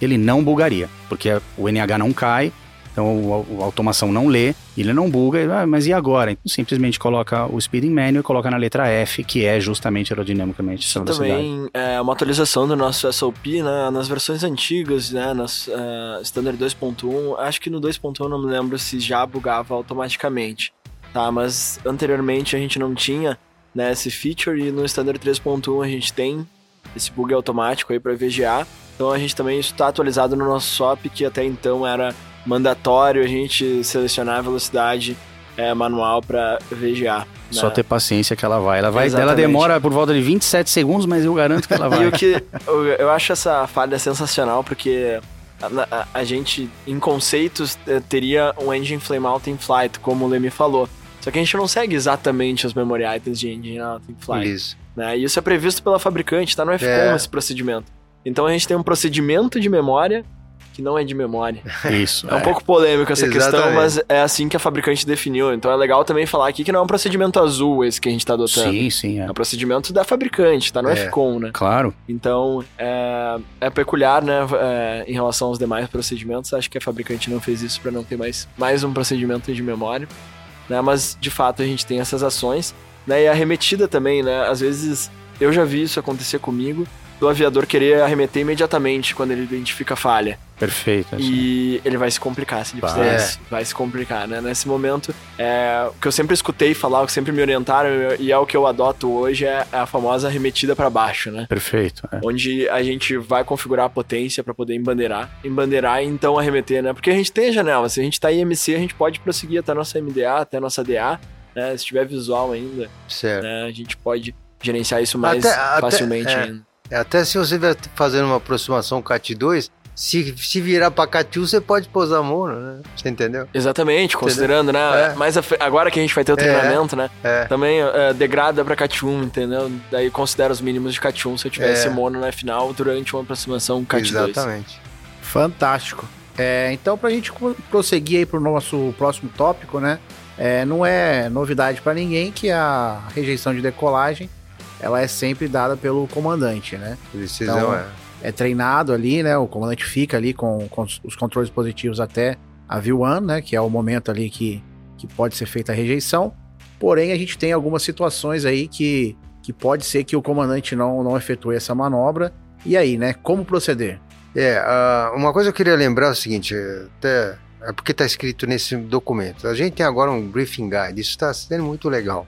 ele não bugaria, porque o NH não cai, então a automação não lê, ele não buga, ah, mas e agora? Então, simplesmente coloca o speeding menu e coloca na letra F, que é justamente aerodinamicamente velocidade. Também é uma atualização do nosso SOP, né? Nas versões antigas, né? Nas uh, Standard 2.1, acho que no 2.1 não me lembro se já bugava automaticamente, tá? Mas anteriormente a gente não tinha né, esse feature e no Standard 3.1 a gente tem esse bug automático aí para VGA. Então a gente também está atualizado no nosso SOP, que até então era mandatório a gente selecionar a velocidade é, manual para VGA. Né? Só ter paciência que ela vai. Ela vai, ela demora por volta de 27 segundos, mas eu garanto que ela vai. e o que eu, eu acho essa falha sensacional porque a, a, a, gente, em conceitos, é, teria um engine flame out in flight, como o Lemi falou. Só que a gente não segue exatamente os memory items de engine out in flight. Isso. Né? E isso é previsto pela fabricante, tá no FCOM é. esse procedimento. Então a gente tem um procedimento de memória que não é de memória. Isso. É, é. um pouco polêmico essa Exatamente. questão, mas é assim que a fabricante definiu. Então é legal também falar aqui que não é um procedimento azul esse que a gente está adotando. Sim, sim. É. é um procedimento da fabricante, tá no é. FCOM, né? Claro. Então é, é peculiar, né, é, em relação aos demais procedimentos. Acho que a fabricante não fez isso para não ter mais, mais um procedimento de memória. Né? Mas de fato a gente tem essas ações. Né? E a remetida também, né? Às vezes eu já vi isso acontecer comigo do aviador querer arremeter imediatamente quando ele identifica a falha. Perfeito. Assim. E ele vai se complicar se ele vai. É. Vai se complicar, né? Nesse momento, é, o que eu sempre escutei falar, o que sempre me orientaram e é o que eu adoto hoje é a famosa arremetida para baixo, né? Perfeito. É. Onde a gente vai configurar a potência para poder embandeirar, embandeirar e então arremeter, né? Porque a gente tem a janela, se a gente tá em MC, a gente pode prosseguir até a nossa MDA, até a nossa DA, né? Se tiver visual ainda, certo. Né? a gente pode gerenciar isso mais até, facilmente até, é. ainda. Até se você estiver fazendo uma aproximação CAT 2, se, se virar pra CAT 1, você pode pousar mono, né? Você entendeu? Exatamente, entendeu? considerando, né? É. Mas agora que a gente vai ter o é, treinamento, é. né? É. Também é, degrada pra CAT 1, entendeu? Daí considera os mínimos de CAT 1 se eu tivesse é. mono na final durante uma aproximação CAT 2. Exatamente. Fantástico. É, então, pra gente prosseguir aí pro nosso próximo tópico, né? É, não é novidade para ninguém que a rejeição de decolagem ela é sempre dada pelo comandante, né? Decisão então, é. é treinado ali, né? O comandante fica ali com, com os controles positivos até a V1, né? Que é o momento ali que, que pode ser feita a rejeição. Porém, a gente tem algumas situações aí que, que pode ser que o comandante não, não efetue essa manobra E aí, né? Como proceder? É, uh, uma coisa que eu queria lembrar é o seguinte, até é porque está escrito nesse documento. A gente tem agora um briefing guide, isso está sendo muito legal.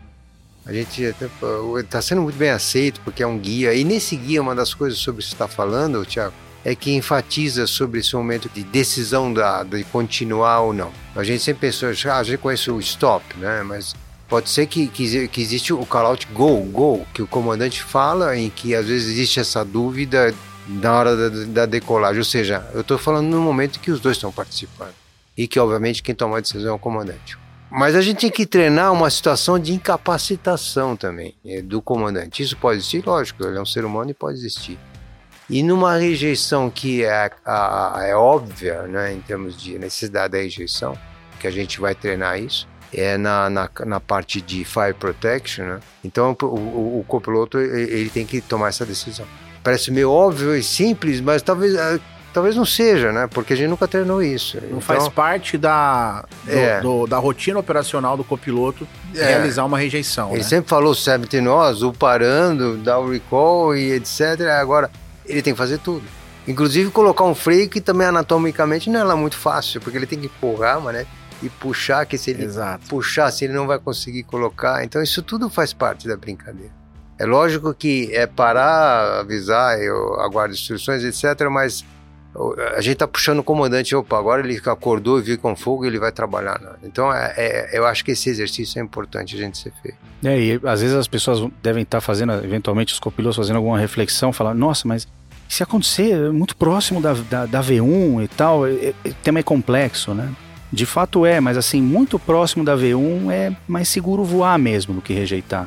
A gente está sendo muito bem aceito porque é um guia. E nesse guia, uma das coisas sobre isso que você está falando, Tiago, é que enfatiza sobre esse momento de decisão da, de continuar ou não. A gente sempre pensou, ah, a gente conhece o stop, né? Mas pode ser que, que, que existe o call out go, go, que o comandante fala em que às vezes existe essa dúvida na hora da, da decolagem. Ou seja, eu estou falando no momento que os dois estão participando. E que, obviamente, quem toma a decisão é o comandante. Mas a gente tem que treinar uma situação de incapacitação também é, do comandante. Isso pode existir, lógico, ele é um ser humano e pode existir. E numa rejeição que é, a, é óbvia, né, em termos de necessidade da rejeição, que a gente vai treinar isso, é na, na, na parte de fire protection, né? Então o, o, o copiloto ele tem que tomar essa decisão. Parece meio óbvio e simples, mas talvez é, talvez não seja, né? Porque a gente nunca treinou isso. Não então, faz parte da, do, é. do, da rotina operacional do copiloto é. realizar uma rejeição. Ele né? sempre falou 70 nós, o parando, dar o recall e etc. Agora ele tem que fazer tudo. Inclusive colocar um freio que também anatomicamente não é lá muito fácil, porque ele tem que empurrar, né? E puxar, que se ele Exato. puxar, se ele não vai conseguir colocar. Então isso tudo faz parte da brincadeira. É lógico que é parar, avisar, eu aguardo instruções, etc., mas a gente tá puxando o comandante, opa, agora ele acordou e viu com fogo ele vai trabalhar. Né? Então, é, é, eu acho que esse exercício é importante a gente ser feito. É, e às vezes as pessoas devem estar tá fazendo, eventualmente os copilotos fazendo alguma reflexão, falando, nossa, mas se acontecer é muito próximo da, da, da V1 e tal, é, é, tema é complexo, né? De fato é, mas assim, muito próximo da V1 é mais seguro voar mesmo do que rejeitar.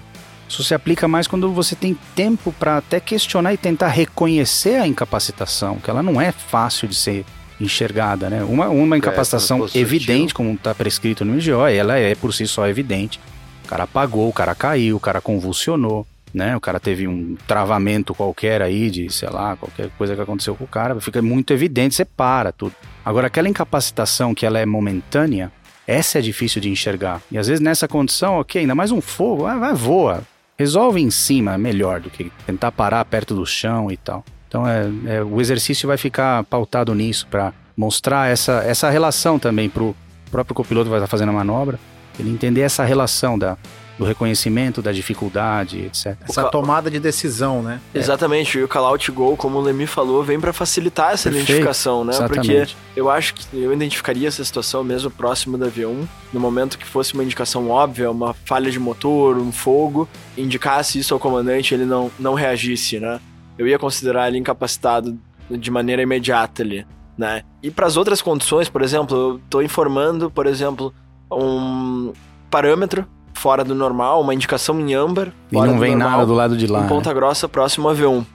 Isso se aplica mais quando você tem tempo para até questionar e tentar reconhecer a incapacitação, que ela não é fácil de ser enxergada, né? Uma, uma incapacitação é, evidente, como está prescrito no IGO, ela é por si só evidente. O cara apagou, o cara caiu, o cara convulsionou né? O cara teve um travamento qualquer aí de, sei lá, qualquer coisa que aconteceu com o cara, fica muito evidente, você para tudo. Agora, aquela incapacitação que ela é momentânea, essa é difícil de enxergar. E às vezes nessa condição, ok, ainda mais um fogo, ah, vai, voa. Resolve em cima melhor do que tentar parar perto do chão e tal. Então é, é o exercício vai ficar pautado nisso para mostrar essa, essa relação também para o próprio copiloto que vai estar fazendo a manobra, ele entender essa relação da do reconhecimento da dificuldade, etc. Essa tomada de decisão, né? Exatamente. E o call out go, como o Lemi falou, vem para facilitar essa Perfeito. identificação, né? Exatamente. Porque eu acho que eu identificaria essa situação mesmo próximo da V1, no momento que fosse uma indicação óbvia, uma falha de motor, um fogo, indicasse isso ao comandante, ele não não reagisse, né? Eu ia considerar ele incapacitado de maneira imediata ali, né? E para as outras condições, por exemplo, eu estou informando, por exemplo, um parâmetro fora do normal, uma indicação em âmbar. E não vem normal, nada do lado de lá. Em Ponta né? Grossa, próximo a V1. Uh,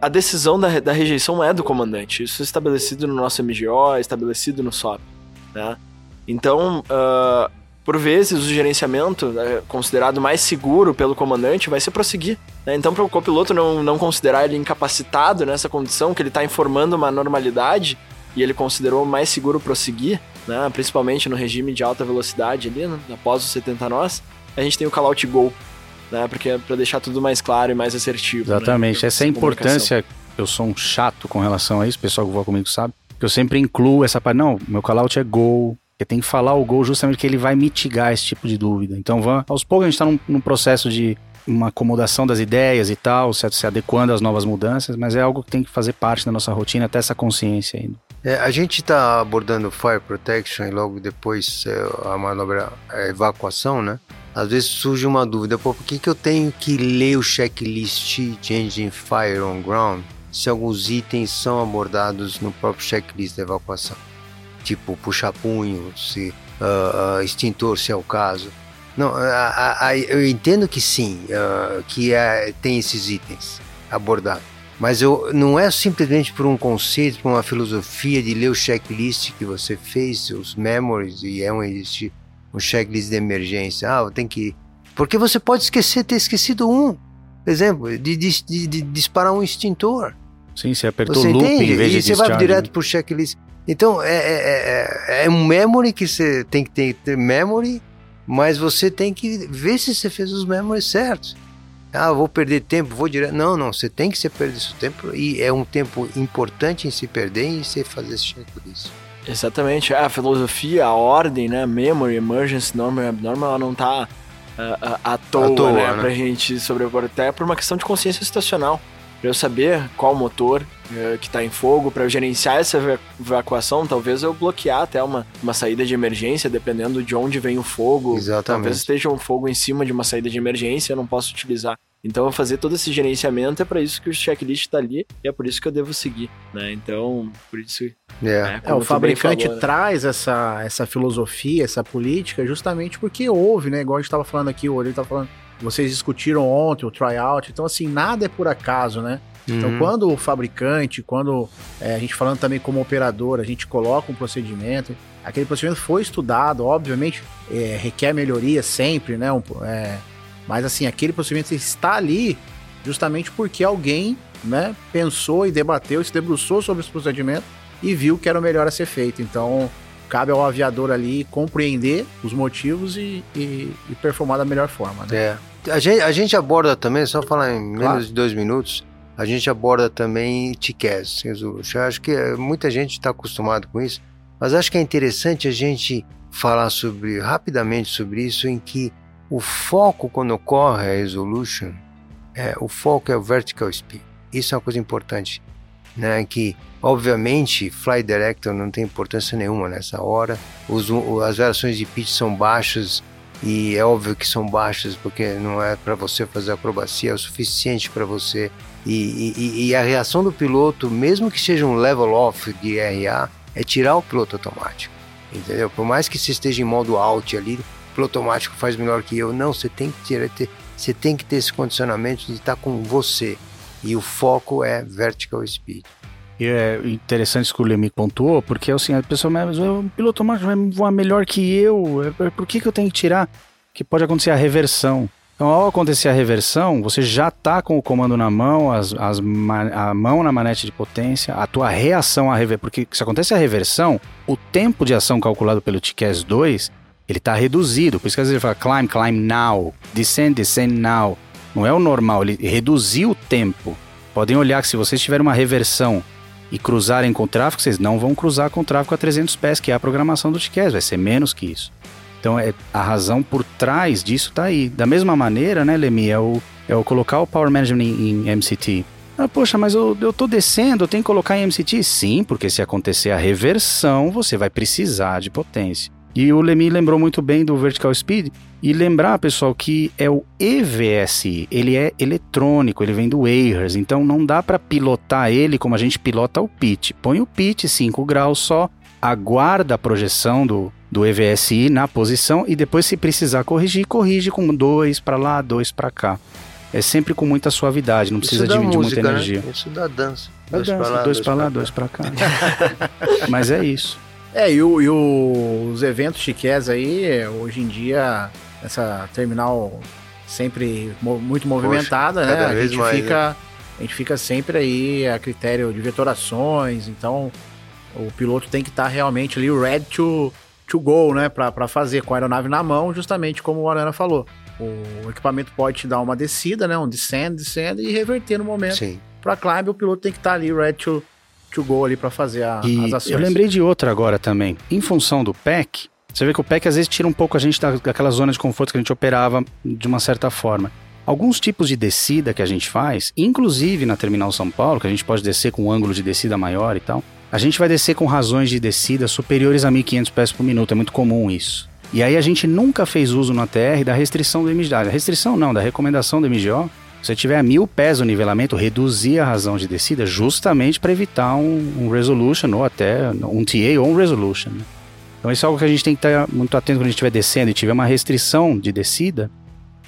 a decisão da, da rejeição é do comandante. Isso é estabelecido no nosso MGO, é estabelecido no SOP. Né? Então, uh, por vezes, o gerenciamento é considerado mais seguro pelo comandante vai ser prosseguir. Né? Então, para o copiloto não, não considerar ele incapacitado nessa condição, que ele está informando uma normalidade e ele considerou mais seguro prosseguir, né? principalmente no regime de alta velocidade ali, né? após os 70 nós, a gente tem o call out go, né? Porque é pra deixar tudo mais claro e mais assertivo. Né? Exatamente. Né? Essa é a importância. Eu sou um chato com relação a isso, o pessoal que voa comigo sabe. Que eu sempre incluo essa parte. Não, meu call out é go. Você tem que falar o gol justamente que ele vai mitigar esse tipo de dúvida. Então, vamos, aos poucos a gente está num, num processo de uma acomodação das ideias e tal, se, se adequando às novas mudanças, mas é algo que tem que fazer parte da nossa rotina, até essa consciência ainda. É, a gente está abordando Fire Protection e logo depois é, a manobra a evacuação, né? Às vezes surge uma dúvida, por que, que eu tenho que ler o checklist de Engine Fire on Ground se alguns itens são abordados no próprio checklist da evacuação? Tipo, puxar punho, se, uh, extintor, se é o caso. Não, eu entendo que sim, uh, que é, tem esses itens abordados. Mas eu, não é simplesmente por um conceito, por uma filosofia de ler o checklist que você fez, os memories, e é um, um checklist de emergência. Ah, eu tenho que. Porque você pode esquecer, ter esquecido um. Por exemplo, de, de, de, de disparar um extintor. Sim, você apertou o loop entende? em vez de E você vai direto pro checklist. Então, é, é, é, é um memory que você tem que ter, ter memory mas você tem que ver se você fez os memories certos. Ah, vou perder tempo, vou direto. Não, não, você tem que se perder seu tempo e é um tempo importante em se perder e você fazer esse checklist. Exatamente, a filosofia, a ordem, né, memory, emergency, normal, abnormal, ela não tá uh, à toa, à toa né, né, pra gente sobrepor, até por uma questão de consciência situacional para eu saber qual motor uh, que está em fogo, para eu gerenciar essa evacuação, talvez eu bloquear até uma, uma saída de emergência, dependendo de onde vem o fogo. Exatamente. Talvez esteja um fogo em cima de uma saída de emergência, eu não posso utilizar. Então, fazer todo esse gerenciamento é para isso que o checklist está ali e é por isso que eu devo seguir, né? Então, por isso. Yeah. É, é, o fabricante falou, né? traz essa, essa filosofia, essa política, justamente porque houve, né? Igual a gente estava falando aqui, o Olho estava falando vocês discutiram ontem o tryout, então assim, nada é por acaso, né? Então, uhum. quando o fabricante, quando é, a gente falando também como operador, a gente coloca um procedimento, aquele procedimento foi estudado, obviamente é, requer melhoria sempre, né? Um, é, mas assim, aquele procedimento está ali justamente porque alguém né, pensou e debateu, se debruçou sobre esse procedimento e viu que era o melhor a ser feito. Então, cabe ao aviador ali compreender os motivos e, e, e performar da melhor forma. Né? É. A gente, a gente aborda também, só falar em menos claro. de dois minutos, a gente aborda também TCAS, Resolution. Acho que eh, muita gente está acostumado com isso, mas acho que é interessante a gente falar sobre rapidamente sobre isso, em que o foco quando ocorre a Resolution, é, o foco é o Vertical Speed. Isso é uma coisa importante, né? Que obviamente Fly Director não tem importância nenhuma nessa hora. Os, as variações de pitch são baixas e é óbvio que são baixas porque não é para você fazer acrobacia, é o suficiente para você. E, e, e, a reação do piloto, mesmo que seja um level off de RA, é tirar o piloto automático. Entendeu? Por mais que você esteja em modo out ali, o piloto automático faz melhor que eu. Não, você tem que ter, você tem que ter esse condicionamento de estar com você. E o foco é vertical speed. E é interessante isso que o Lemi pontuou, porque assim, a pessoa, mas o piloto automático vai voar melhor que eu, é, é, por que, que eu tenho que tirar? Que pode acontecer a reversão. Então, ao acontecer a reversão, você já está com o comando na mão, as, as, a mão na manete de potência, a tua reação à reversão. Porque se acontece a reversão, o tempo de ação calculado pelo TCAS 2, ele está reduzido. Por isso que às vezes ele fala climb, climb now, descend, descend now. Não é o normal, ele reduziu o tempo. Podem olhar que se vocês tiverem uma reversão e cruzarem com o tráfego, vocês não vão cruzar com o tráfego a 300 pés, que é a programação do TCAS, vai ser menos que isso. Então é, a razão por trás disso está aí. Da mesma maneira, né, Lemi, é o, é o colocar o Power Management em, em MCT. Ah, poxa, mas eu, eu tô descendo, eu tenho que colocar em MCT? Sim, porque se acontecer a reversão, você vai precisar de potência. E o Lemi lembrou muito bem do Vertical Speed. E lembrar, pessoal, que é o EVSI, ele é eletrônico, ele vem do Ayers, então não dá para pilotar ele como a gente pilota o pitch. Põe o pitch 5 graus só, aguarda a projeção do, do EVSI na posição e depois, se precisar corrigir, corrige com dois para lá, dois para cá. É sempre com muita suavidade, não precisa de, música, muita né? energia. Né? Isso dá dança. Dois para lá, dois, dois lá, dois para cá. Mas é isso. É, e, o, e o, os eventos chiques aí, hoje em dia, essa terminal sempre muito movimentada, Poxa, né? A gente, mais, fica, né? a gente fica sempre aí a critério de vetorações, então o piloto tem que estar tá realmente ali ready to, to go, né? Para fazer com a aeronave na mão, justamente como o Arana falou. O equipamento pode te dar uma descida, né? Um descend, descend e reverter no momento. Para climb, o piloto tem que estar tá ali ready to, to go ali para fazer a, as ações. Eu lembrei de outra agora também. Em função do PEC, você vê que o PEC às vezes tira um pouco a gente daquela zona de conforto que a gente operava de uma certa forma. Alguns tipos de descida que a gente faz, inclusive na Terminal São Paulo, que a gente pode descer com um ângulo de descida maior e tal, a gente vai descer com razões de descida superiores a 1500 pés por minuto, é muito comum isso. E aí a gente nunca fez uso na TR da restrição do MGO. A restrição não, da recomendação do MGO, se você tiver a mil pés o nivelamento, reduzir a razão de descida justamente para evitar um, um, resolution ou até um TA ou um resolution. Né? Então isso é algo que a gente tem que estar muito atento quando a gente estiver descendo e tiver uma restrição de descida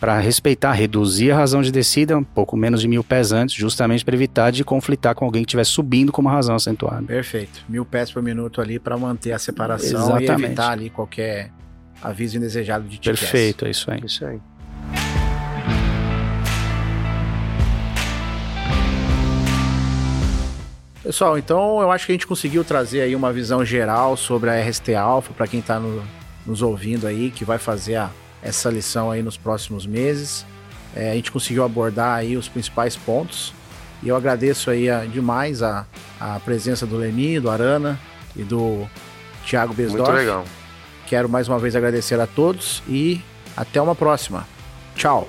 para respeitar, reduzir a razão de descida um pouco menos de mil pés antes, justamente para evitar de conflitar com alguém que estiver subindo com uma razão acentuada. Perfeito. Mil pés por minuto ali para manter a separação Exatamente. e evitar ali qualquer aviso indesejado de TCAS. Perfeito, é isso aí. Isso aí. Pessoal, então eu acho que a gente conseguiu trazer aí uma visão geral sobre a RST Alpha para quem está no, nos ouvindo aí, que vai fazer a, essa lição aí nos próximos meses. é, a gente conseguiu abordar aí os principais pontos. E eu agradeço aí a, demais a, a presença do Leni, do Arana e do Thiago Besdorf. Muito legal. Quero mais uma vez agradecer a todos e até uma próxima. Tchau.